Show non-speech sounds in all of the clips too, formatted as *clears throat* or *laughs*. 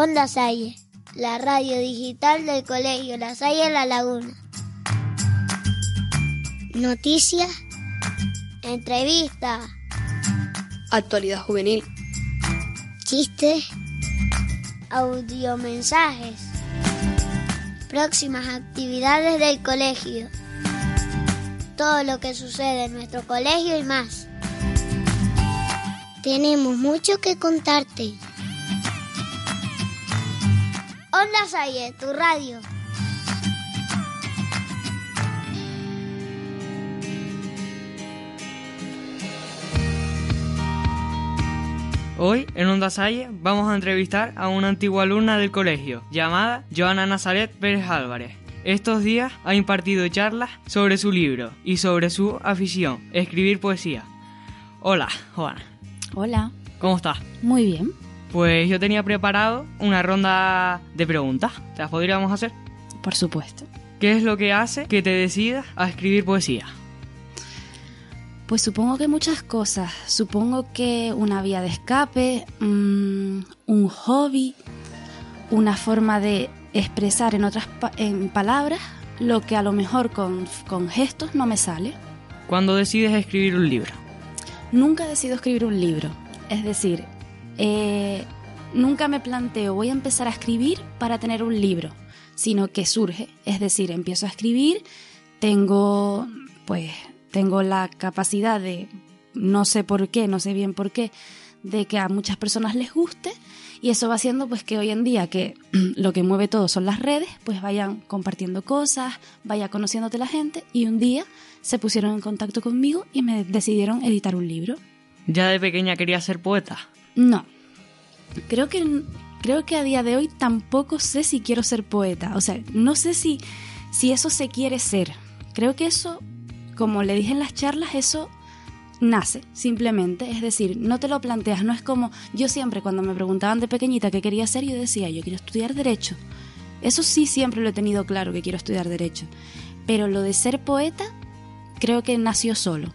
Onda Salle, la radio digital del Colegio La Salle La Laguna. Noticias, entrevistas, Actualidad juvenil. chistes, audiomensajes, próximas actividades del colegio, todo lo que sucede en nuestro colegio y más. Tenemos mucho que contarte. Onda Salle, tu radio. Hoy, en Onda Salle, vamos a entrevistar a una antigua alumna del colegio, llamada Joana Nazaret Pérez Álvarez. Estos días ha impartido charlas sobre su libro y sobre su afición, escribir poesía. Hola, Joana. Hola, ¿Cómo estás? muy bien. Pues yo tenía preparado una ronda de preguntas. ¿Te las podríamos hacer? Por supuesto. ¿Qué es lo que hace que te decidas a escribir poesía? Pues supongo que muchas cosas. Supongo que una vía de escape, mm, un hobby, una forma de expresar en otras pa- en palabras lo que a lo mejor con, con gestos no me sale. ¿Cuándo decides escribir un libro? Nunca decido escribir un libro. Es decir, eh, nunca me planteo voy a empezar a escribir para tener un libro, sino que surge. Es decir, empiezo a escribir, tengo, pues, tengo la capacidad de, no sé por qué, no sé bien por qué, de que a muchas personas les guste y eso va haciendo pues que hoy en día que *clears throat* lo que mueve todo son las redes, pues vayan compartiendo cosas, vaya conociéndote la gente y un día se pusieron en contacto conmigo y me decidieron editar un libro. ¿Ya de pequeña querías ser poeta? No. Creo que creo que a día de hoy tampoco sé si quiero ser poeta, o sea, no sé si si eso se quiere ser. Creo que eso como le dije en las charlas, eso nace simplemente, es decir, no te lo planteas, no es como yo siempre cuando me preguntaban de pequeñita qué quería ser, yo decía, yo quiero estudiar derecho. Eso sí siempre lo he tenido claro que quiero estudiar derecho, pero lo de ser poeta creo que nació solo.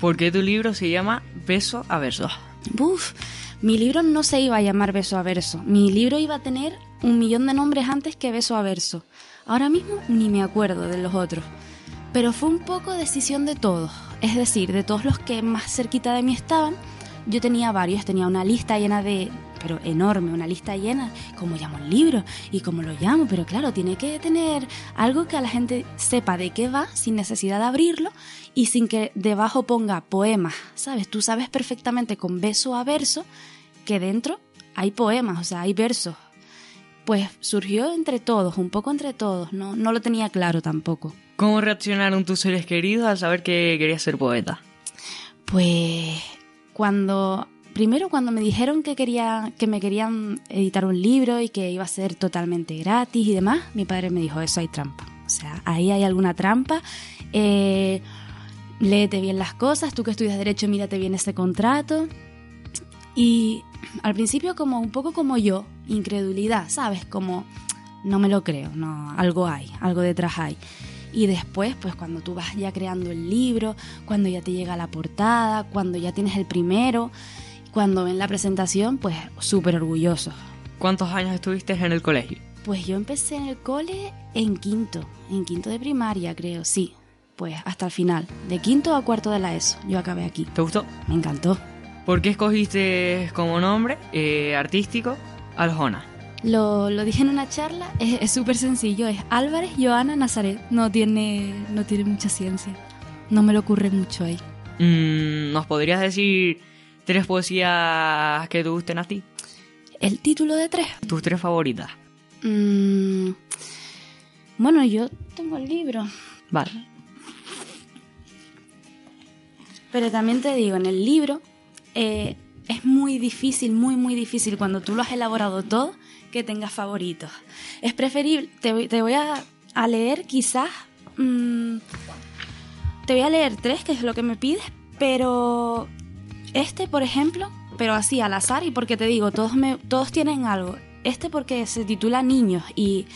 ¿Por qué tu libro se llama Beso a Verso? Buf, mi libro no se iba a llamar Beso a Verso. Mi libro iba a tener un millón de nombres antes que Beso a Verso. Ahora mismo ni me acuerdo de los otros. Pero fue un poco decisión de todos. Es decir, de todos los que más cerquita de mí estaban, yo tenía varios. Tenía una lista llena de... Pero enorme, una lista llena. ¿Cómo llamo el libro? ¿Y cómo lo llamo? Pero claro, tiene que tener algo que a la gente sepa de qué va sin necesidad de abrirlo y sin que debajo ponga poemas, ¿sabes? Tú sabes perfectamente con beso a verso que dentro hay poemas, o sea, hay versos. Pues surgió entre todos, un poco entre todos, no, no lo tenía claro tampoco. ¿Cómo reaccionaron tus seres queridos al saber que querías ser poeta? Pues cuando primero cuando me dijeron que quería que me querían editar un libro y que iba a ser totalmente gratis y demás, mi padre me dijo eso hay trampa, o sea ahí hay alguna trampa. Eh, léete bien las cosas, tú que estudias derecho, mírate bien ese contrato. Y al principio como un poco como yo, incredulidad, ¿sabes? Como no me lo creo, no, algo hay, algo detrás hay. Y después, pues cuando tú vas ya creando el libro, cuando ya te llega la portada, cuando ya tienes el primero, cuando ven la presentación, pues súper orgullosos. ¿Cuántos años estuviste en el colegio? Pues yo empecé en el cole en quinto, en quinto de primaria creo, sí. Pues hasta el final, de quinto a cuarto de la ESO, yo acabé aquí. ¿Te gustó? Me encantó. ¿Por qué escogiste como nombre eh, artístico Aljona? Lo, lo dije en una charla, es súper sencillo, es Álvarez Joana Nazaret. No tiene, no tiene mucha ciencia. No me lo ocurre mucho ahí. Mm, ¿Nos podrías decir tres poesías que te gusten a ti? El título de tres. ¿Tus tres favoritas? Mm, bueno, yo tengo el libro. Vale. Pero también te digo, en el libro eh, es muy difícil, muy, muy difícil cuando tú lo has elaborado todo que tengas favoritos. Es preferible, te, voy a, leer quizás, mm, te voy a leer tres, que es lo que me pides, pero este, por ejemplo, pero así al azar y porque te digo, todos, todos tienen algo. Este porque se titula Niños y,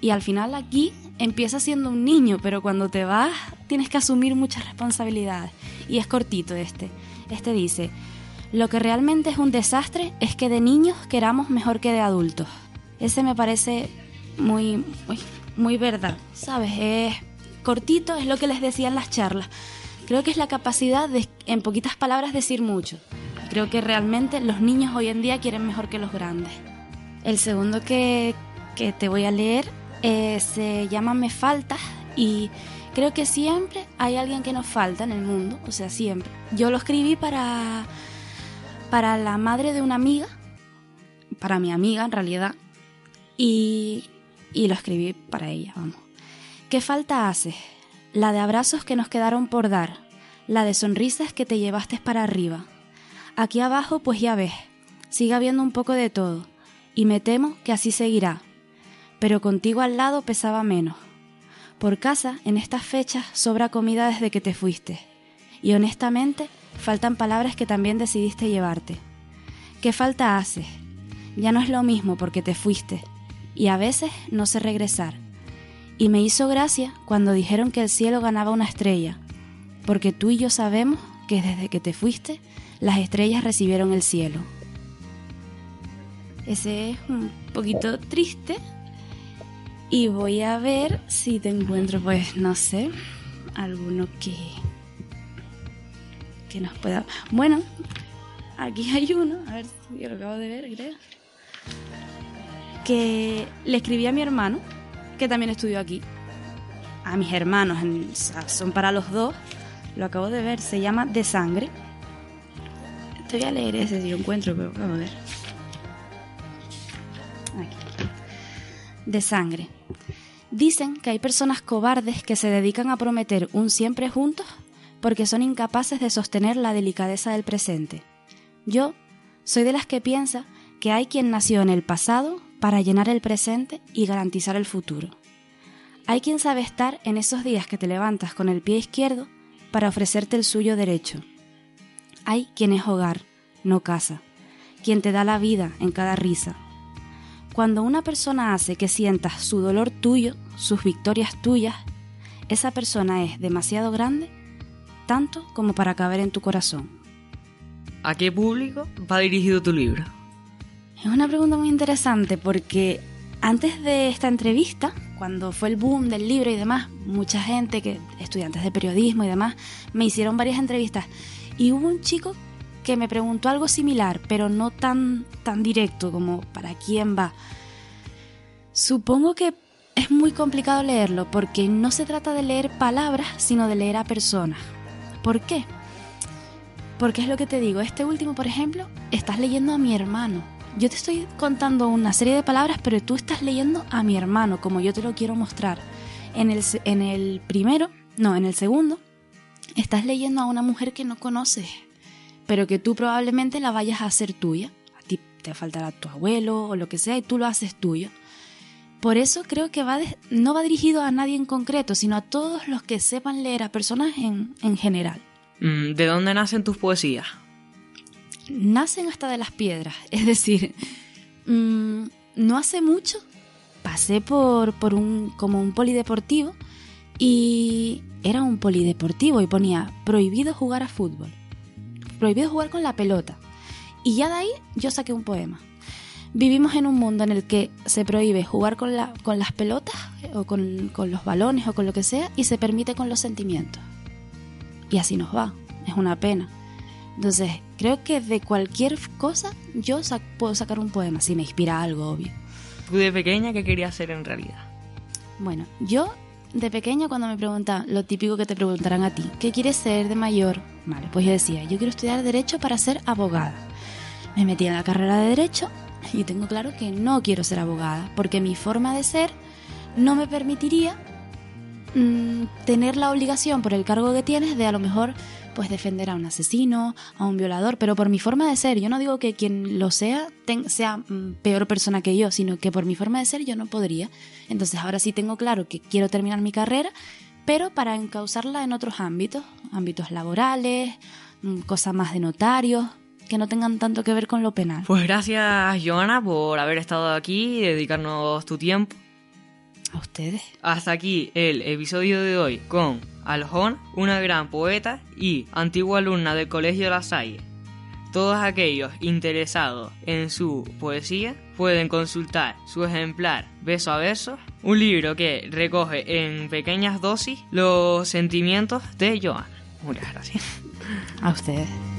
y al final aquí empieza siendo un niño, pero cuando te vas tienes que asumir muchas responsabilidades. Y es cortito este. Este dice, lo que realmente es un desastre es que de niños queramos mejor que de adultos. Ese me parece muy, muy, muy verdad, ¿sabes? Es cortito, es lo que les decía en las charlas. Creo que es la capacidad de, en poquitas palabras, decir mucho. Creo que realmente los niños hoy en día quieren mejor que los grandes. El segundo que, que te voy a leer eh, se llama Me Faltas y creo que siempre hay alguien que nos falta en el mundo, o sea, siempre. Yo lo escribí para, para la madre de una amiga, para mi amiga en realidad, y, y lo escribí para ella, vamos. ¿Qué falta hace? La de abrazos que nos quedaron por dar, la de sonrisas que te llevaste para arriba. Aquí abajo, pues ya ves, sigue habiendo un poco de todo, y me temo que así seguirá pero contigo al lado pesaba menos. Por casa, en estas fechas, sobra comida desde que te fuiste. Y honestamente, faltan palabras que también decidiste llevarte. ¿Qué falta haces? Ya no es lo mismo porque te fuiste. Y a veces no sé regresar. Y me hizo gracia cuando dijeron que el cielo ganaba una estrella. Porque tú y yo sabemos que desde que te fuiste, las estrellas recibieron el cielo. Ese es un poquito triste, y voy a ver si te encuentro, pues, no sé, alguno que, que nos pueda... Bueno, aquí *laughs* hay uno, a ver si lo acabo de ver, creo. Que le escribí a mi hermano, que también estudió aquí. A mis hermanos, son para los dos. Lo acabo de ver, se llama De Sangre. Te voy a leer ese si lo encuentro, pero vamos a ver. Aquí. De Sangre. Dicen que hay personas cobardes que se dedican a prometer un siempre juntos porque son incapaces de sostener la delicadeza del presente. Yo soy de las que piensa que hay quien nació en el pasado para llenar el presente y garantizar el futuro. Hay quien sabe estar en esos días que te levantas con el pie izquierdo para ofrecerte el suyo derecho. Hay quien es hogar, no casa, quien te da la vida en cada risa, cuando una persona hace que sientas su dolor tuyo, sus victorias tuyas, esa persona es demasiado grande, tanto como para caber en tu corazón. ¿A qué público va dirigido tu libro? Es una pregunta muy interesante porque antes de esta entrevista, cuando fue el boom del libro y demás, mucha gente, que estudiantes de periodismo y demás, me hicieron varias entrevistas y hubo un chico que me preguntó algo similar, pero no tan, tan directo como para quién va. Supongo que es muy complicado leerlo porque no se trata de leer palabras, sino de leer a personas. ¿Por qué? Porque es lo que te digo, este último, por ejemplo, estás leyendo a mi hermano. Yo te estoy contando una serie de palabras, pero tú estás leyendo a mi hermano, como yo te lo quiero mostrar. En el, en el primero, no, en el segundo, estás leyendo a una mujer que no conoces, pero que tú probablemente la vayas a hacer tuya. A ti te faltará tu abuelo o lo que sea y tú lo haces tuyo. Por eso creo que va no va dirigido a nadie en concreto, sino a todos los que sepan leer a personas en, en general. Mm, ¿De dónde nacen tus poesías? Nacen hasta de las piedras. *laughs* Es decir, mm, no hace mucho pasé por, por un, como un polideportivo y era un polideportivo y ponía prohibido jugar a fútbol prohibido jugar con la pelota. Y ya de ahí yo saqué un poema. Vivimos en un mundo en el que se prohíbe jugar con, la, con las pelotas o con, con los balones o con lo que sea y se permite con los sentimientos. Y así nos va. Es una pena. Entonces, creo que de cualquier cosa yo puedo sacar un poema si me inspira algo, obvio. ¿Tú de pequeña qué querías ser en realidad? Bueno, yo de pequeña cuando me preguntaban, lo típico que te preguntarán a ti, ¿qué quieres ser de mayor? Vale, pues yo decía, yo quiero estudiar Derecho para ser abogada. Me metí en la carrera de Derecho y tengo claro que no quiero ser abogada, porque mi forma de ser no me permitiría mm, tener la obligación por el cargo que tienes de a lo mejor pues defender a un asesino, a un violador, pero por mi forma de ser, yo no digo que quien lo sea sea mm, peor persona que yo, sino que por mi forma de ser yo no podría. Entonces ahora sí tengo claro que quiero terminar mi carrera, pero para encauzarla en otros ámbitos, ámbitos laborales, mm, cosas más de notarios, que no tengan tanto que ver con lo penal. Pues gracias, Joana, por haber estado aquí y dedicarnos tu tiempo. A ustedes. Hasta aquí el episodio de hoy con Aljón, una gran poeta y antigua alumna del Colegio La Salle. Todos aquellos interesados en su poesía pueden consultar su ejemplar Beso a Beso, un libro que recoge en pequeñas dosis los sentimientos de Joana. Muchas gracias. A ustedes.